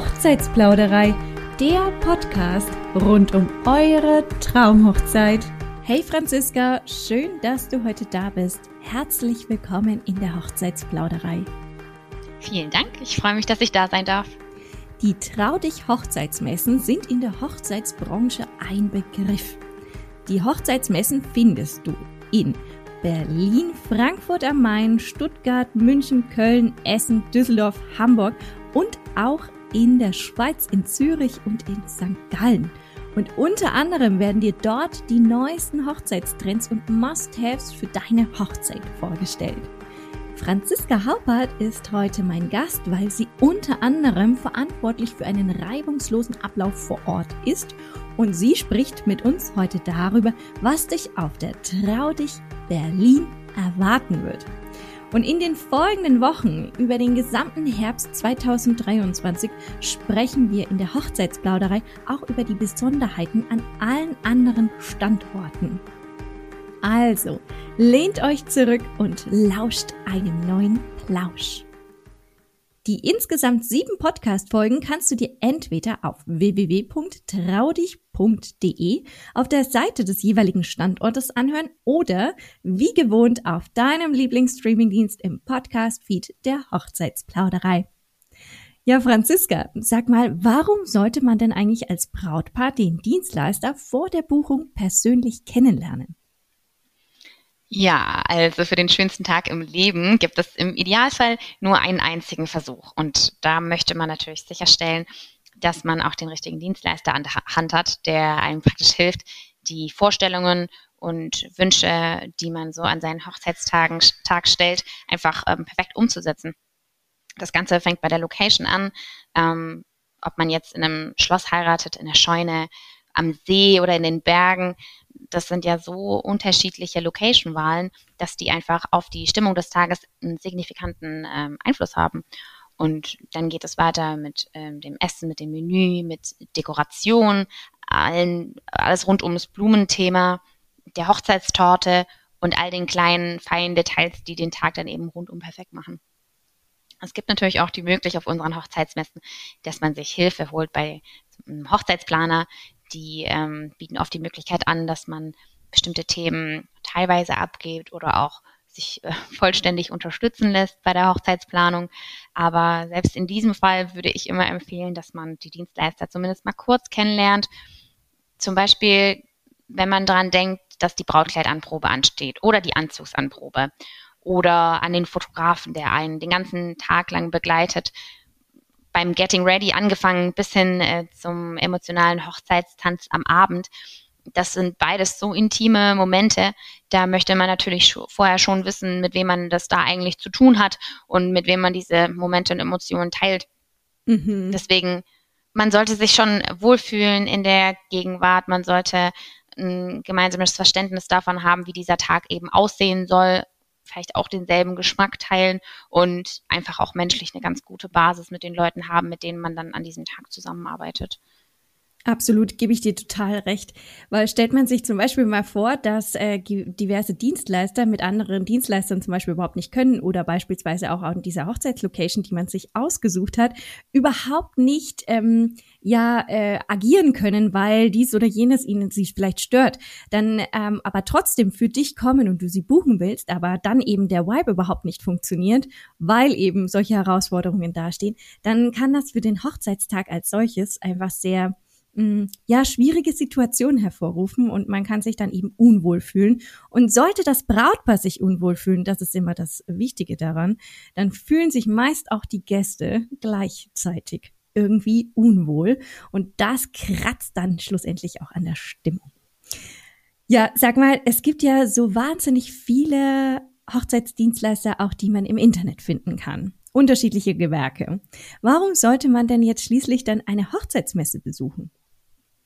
Hochzeitsplauderei, der Podcast rund um eure Traumhochzeit. Hey Franziska, schön, dass du heute da bist. Herzlich willkommen in der Hochzeitsplauderei. Vielen Dank, ich freue mich, dass ich da sein darf. Die Trau dich Hochzeitsmessen sind in der Hochzeitsbranche ein Begriff. Die Hochzeitsmessen findest du in Berlin, Frankfurt am Main, Stuttgart, München, Köln, Essen, Düsseldorf, Hamburg und auch in der Schweiz, in Zürich und in St. Gallen. Und unter anderem werden dir dort die neuesten Hochzeitstrends und Must-Haves für deine Hochzeit vorgestellt. Franziska Haupert ist heute mein Gast, weil sie unter anderem verantwortlich für einen reibungslosen Ablauf vor Ort ist und sie spricht mit uns heute darüber, was dich auf der Trau dich Berlin erwarten wird. Und in den folgenden Wochen über den gesamten Herbst 2023 sprechen wir in der Hochzeitsplauderei auch über die Besonderheiten an allen anderen Standorten. Also, lehnt euch zurück und lauscht einem neuen Plausch. Die insgesamt sieben Podcast-Folgen kannst du dir entweder auf www.traudich.de auf der Seite des jeweiligen Standortes anhören oder wie gewohnt auf deinem Lieblingsstreamingdienst im Podcast-Feed der Hochzeitsplauderei. Ja, Franziska, sag mal, warum sollte man denn eigentlich als Brautpaar den Dienstleister vor der Buchung persönlich kennenlernen? Ja, also für den schönsten Tag im Leben gibt es im Idealfall nur einen einzigen Versuch. Und da möchte man natürlich sicherstellen, dass man auch den richtigen Dienstleister an der Hand hat, der einem praktisch hilft, die Vorstellungen und Wünsche, die man so an seinen Hochzeitstagen Tag stellt, einfach ähm, perfekt umzusetzen. Das Ganze fängt bei der Location an, ähm, ob man jetzt in einem Schloss heiratet, in der Scheune, am See oder in den Bergen das sind ja so unterschiedliche Location-Wahlen, dass die einfach auf die Stimmung des Tages einen signifikanten ähm, Einfluss haben. Und dann geht es weiter mit ähm, dem Essen, mit dem Menü, mit Dekoration, allen, alles rund ums Blumenthema, der Hochzeitstorte und all den kleinen, feinen Details, die den Tag dann eben rundum perfekt machen. Es gibt natürlich auch die Möglichkeit auf unseren Hochzeitsmessen, dass man sich Hilfe holt bei einem Hochzeitsplaner, die ähm, bieten oft die Möglichkeit an, dass man bestimmte Themen teilweise abgibt oder auch sich äh, vollständig unterstützen lässt bei der Hochzeitsplanung. Aber selbst in diesem Fall würde ich immer empfehlen, dass man die Dienstleister zumindest mal kurz kennenlernt. Zum Beispiel, wenn man daran denkt, dass die Brautkleidanprobe ansteht oder die Anzugsanprobe oder an den Fotografen, der einen den ganzen Tag lang begleitet beim Getting Ready angefangen bis hin äh, zum emotionalen Hochzeitstanz am Abend. Das sind beides so intime Momente. Da möchte man natürlich vorher schon wissen, mit wem man das da eigentlich zu tun hat und mit wem man diese Momente und Emotionen teilt. Mhm. Deswegen, man sollte sich schon wohlfühlen in der Gegenwart. Man sollte ein gemeinsames Verständnis davon haben, wie dieser Tag eben aussehen soll, vielleicht auch denselben Geschmack teilen und einfach auch menschlich eine ganz gute Basis mit den Leuten haben, mit denen man dann an diesem Tag zusammenarbeitet. Absolut, gebe ich dir total recht. Weil stellt man sich zum Beispiel mal vor, dass äh, diverse Dienstleister mit anderen Dienstleistern zum Beispiel überhaupt nicht können oder beispielsweise auch an dieser Hochzeitslocation, die man sich ausgesucht hat, überhaupt nicht ähm, ja äh, agieren können, weil dies oder jenes ihnen sich vielleicht stört, dann ähm, aber trotzdem für dich kommen und du sie buchen willst, aber dann eben der Vibe überhaupt nicht funktioniert, weil eben solche Herausforderungen dastehen, dann kann das für den Hochzeitstag als solches einfach sehr ja, schwierige Situationen hervorrufen und man kann sich dann eben unwohl fühlen. Und sollte das Brautpaar sich unwohl fühlen, das ist immer das Wichtige daran, dann fühlen sich meist auch die Gäste gleichzeitig irgendwie unwohl und das kratzt dann schlussendlich auch an der Stimmung. Ja, sag mal, es gibt ja so wahnsinnig viele Hochzeitsdienstleister auch, die man im Internet finden kann. Unterschiedliche Gewerke. Warum sollte man denn jetzt schließlich dann eine Hochzeitsmesse besuchen?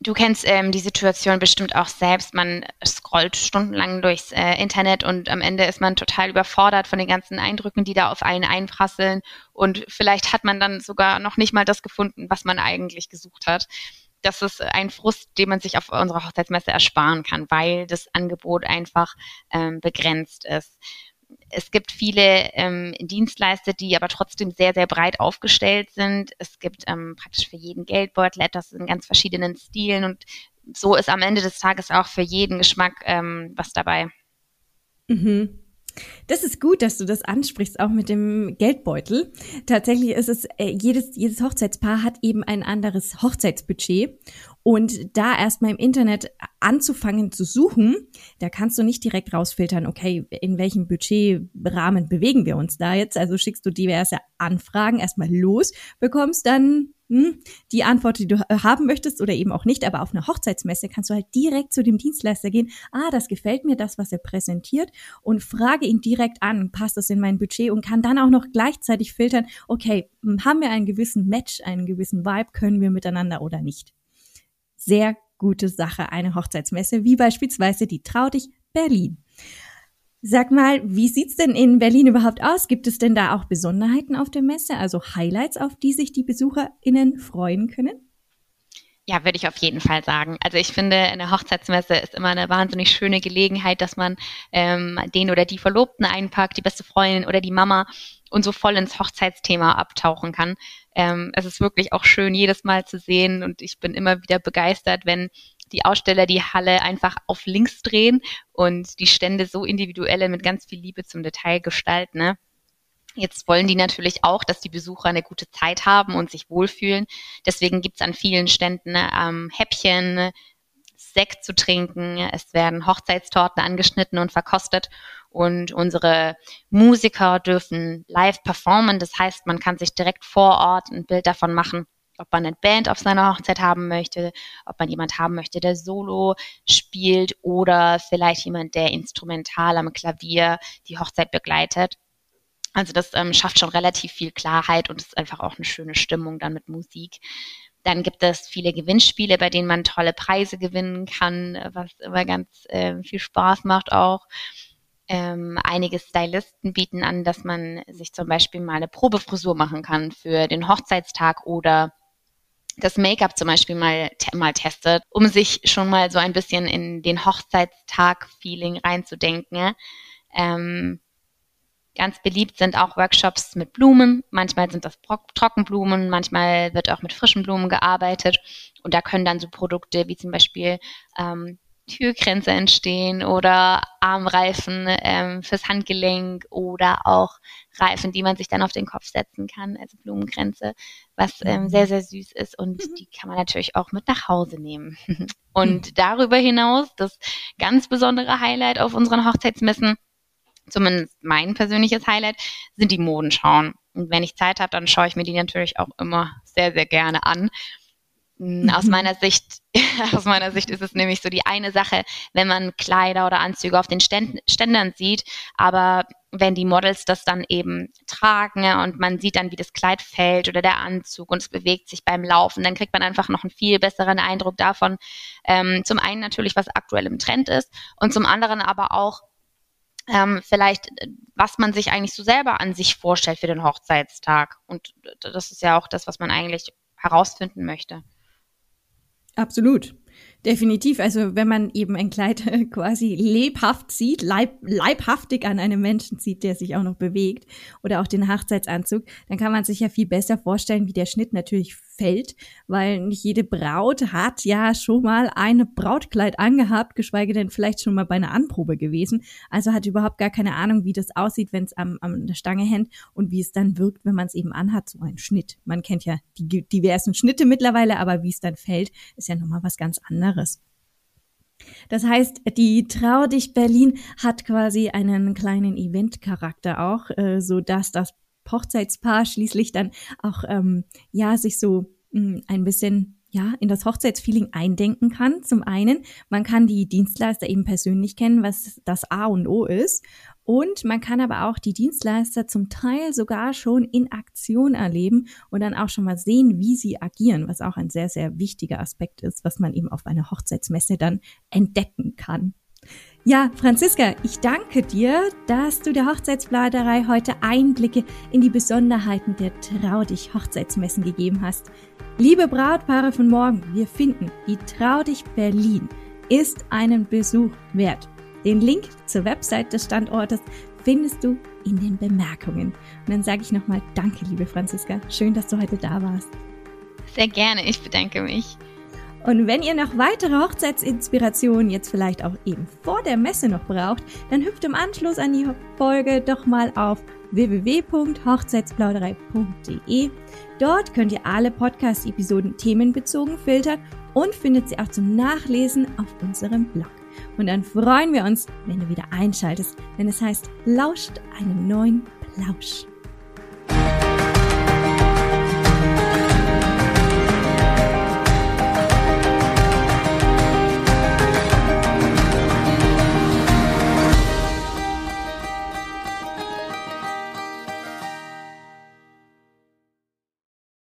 Du kennst ähm, die Situation bestimmt auch selbst. Man scrollt stundenlang durchs äh, Internet und am Ende ist man total überfordert von den ganzen Eindrücken, die da auf einen einprasseln. Und vielleicht hat man dann sogar noch nicht mal das gefunden, was man eigentlich gesucht hat. Das ist ein Frust, den man sich auf unserer Hochzeitsmesse ersparen kann, weil das Angebot einfach ähm, begrenzt ist. Es gibt viele ähm, Dienstleister, die aber trotzdem sehr, sehr breit aufgestellt sind. Es gibt ähm, praktisch für jeden Geldbeutel etwas in ganz verschiedenen Stilen und so ist am Ende des Tages auch für jeden Geschmack ähm, was dabei. Mhm. Das ist gut, dass du das ansprichst, auch mit dem Geldbeutel. Tatsächlich ist es, äh, jedes, jedes Hochzeitspaar hat eben ein anderes Hochzeitsbudget. Und da erstmal im Internet anzufangen zu suchen, da kannst du nicht direkt rausfiltern, okay, in welchem Budgetrahmen bewegen wir uns da jetzt? Also schickst du diverse Anfragen erstmal los, bekommst dann hm, die Antwort, die du haben möchtest oder eben auch nicht. Aber auf einer Hochzeitsmesse kannst du halt direkt zu dem Dienstleister gehen. Ah, das gefällt mir, das, was er präsentiert und frage ihn direkt an, passt das in mein Budget und kann dann auch noch gleichzeitig filtern, okay, hm, haben wir einen gewissen Match, einen gewissen Vibe, können wir miteinander oder nicht sehr gute Sache, eine Hochzeitsmesse, wie beispielsweise die Trau dich Berlin. Sag mal, wie sieht's denn in Berlin überhaupt aus? Gibt es denn da auch Besonderheiten auf der Messe, also Highlights, auf die sich die BesucherInnen freuen können? Ja, würde ich auf jeden Fall sagen. Also ich finde, eine Hochzeitsmesse ist immer eine wahnsinnig schöne Gelegenheit, dass man ähm, den oder die Verlobten einpackt, die beste Freundin oder die Mama und so voll ins Hochzeitsthema abtauchen kann. Ähm, es ist wirklich auch schön, jedes Mal zu sehen und ich bin immer wieder begeistert, wenn die Aussteller die Halle einfach auf links drehen und die Stände so individuelle mit ganz viel Liebe zum Detail gestalten. Ne? Jetzt wollen die natürlich auch, dass die Besucher eine gute Zeit haben und sich wohlfühlen. Deswegen gibt's an vielen Ständen ähm, Häppchen, Sekt zu trinken. Es werden Hochzeitstorten angeschnitten und verkostet. Und unsere Musiker dürfen live performen. Das heißt, man kann sich direkt vor Ort ein Bild davon machen, ob man eine Band auf seiner Hochzeit haben möchte, ob man jemand haben möchte, der Solo spielt oder vielleicht jemand, der instrumental am Klavier die Hochzeit begleitet. Also das ähm, schafft schon relativ viel Klarheit und ist einfach auch eine schöne Stimmung dann mit Musik. Dann gibt es viele Gewinnspiele, bei denen man tolle Preise gewinnen kann, was immer ganz äh, viel Spaß macht auch. Ähm, einige Stylisten bieten an, dass man sich zum Beispiel mal eine Probefrisur machen kann für den Hochzeitstag oder das Make-up zum Beispiel mal, mal testet, um sich schon mal so ein bisschen in den Hochzeitstag-Feeling reinzudenken. Ähm, Ganz beliebt sind auch Workshops mit Blumen. Manchmal sind das Trockenblumen, manchmal wird auch mit frischen Blumen gearbeitet. Und da können dann so Produkte wie zum Beispiel ähm, Türgrenze entstehen oder Armreifen ähm, fürs Handgelenk oder auch Reifen, die man sich dann auf den Kopf setzen kann, also Blumengrenze, was ähm, mhm. sehr, sehr süß ist und mhm. die kann man natürlich auch mit nach Hause nehmen. und mhm. darüber hinaus, das ganz besondere Highlight auf unseren Hochzeitsmessen, zumindest mein persönliches Highlight, sind die Modenschauen. Und wenn ich Zeit habe, dann schaue ich mir die natürlich auch immer sehr, sehr gerne an. Mm, aus mhm. meiner Sicht, aus meiner Sicht ist es nämlich so die eine Sache, wenn man Kleider oder Anzüge auf den Ständern sieht, aber wenn die Models das dann eben tragen und man sieht dann, wie das Kleid fällt oder der Anzug und es bewegt sich beim Laufen, dann kriegt man einfach noch einen viel besseren Eindruck davon. Ähm, zum einen natürlich, was aktuell im Trend ist und zum anderen aber auch, ähm, vielleicht, äh, was man sich eigentlich so selber an sich vorstellt für den Hochzeitstag. Und das ist ja auch das, was man eigentlich herausfinden möchte. Absolut. Definitiv. Also wenn man eben ein Kleid quasi lebhaft sieht, leib, leibhaftig an einem Menschen sieht, der sich auch noch bewegt, oder auch den Hochzeitsanzug, dann kann man sich ja viel besser vorstellen, wie der Schnitt natürlich fällt, weil nicht jede Braut hat ja schon mal ein Brautkleid angehabt, geschweige denn vielleicht schon mal bei einer Anprobe gewesen. Also hat überhaupt gar keine Ahnung, wie das aussieht, wenn es am, am der Stange hängt und wie es dann wirkt, wenn man es eben anhat, so ein Schnitt. Man kennt ja die diversen Schnitte mittlerweile, aber wie es dann fällt, ist ja nochmal was ganz anderes. Das heißt, die Trau dich Berlin hat quasi einen kleinen Eventcharakter auch, äh, so dass das Hochzeitspaar schließlich dann auch ähm, ja sich so mh, hm, ein bisschen ja, in das Hochzeitsfeeling eindenken kann. Zum einen, man kann die Dienstleister eben persönlich kennen, was das A und O ist. Und man kann aber auch die Dienstleister zum Teil sogar schon in Aktion erleben und dann auch schon mal sehen, wie sie agieren, was auch ein sehr, sehr wichtiger Aspekt ist, was man eben auf einer Hochzeitsmesse dann entdecken kann. Ja, Franziska, ich danke dir, dass du der Hochzeitsbladerei heute Einblicke in die Besonderheiten der Trau dich Hochzeitsmessen gegeben hast. Liebe Brautpaare von morgen, wir finden, die Trau dich Berlin ist einen Besuch wert. Den Link zur Website des Standortes findest du in den Bemerkungen. Und dann sage ich nochmal Danke, liebe Franziska. Schön, dass du heute da warst. Sehr gerne, ich bedanke mich. Und wenn ihr noch weitere Hochzeitsinspirationen jetzt vielleicht auch eben vor der Messe noch braucht, dann hüpft im Anschluss an die Folge doch mal auf www.hochzeitsplauderei.de. Dort könnt ihr alle Podcast-Episoden themenbezogen filtern und findet sie auch zum Nachlesen auf unserem Blog. Und dann freuen wir uns, wenn du wieder einschaltest, wenn es heißt, lauscht einem neuen Plausch.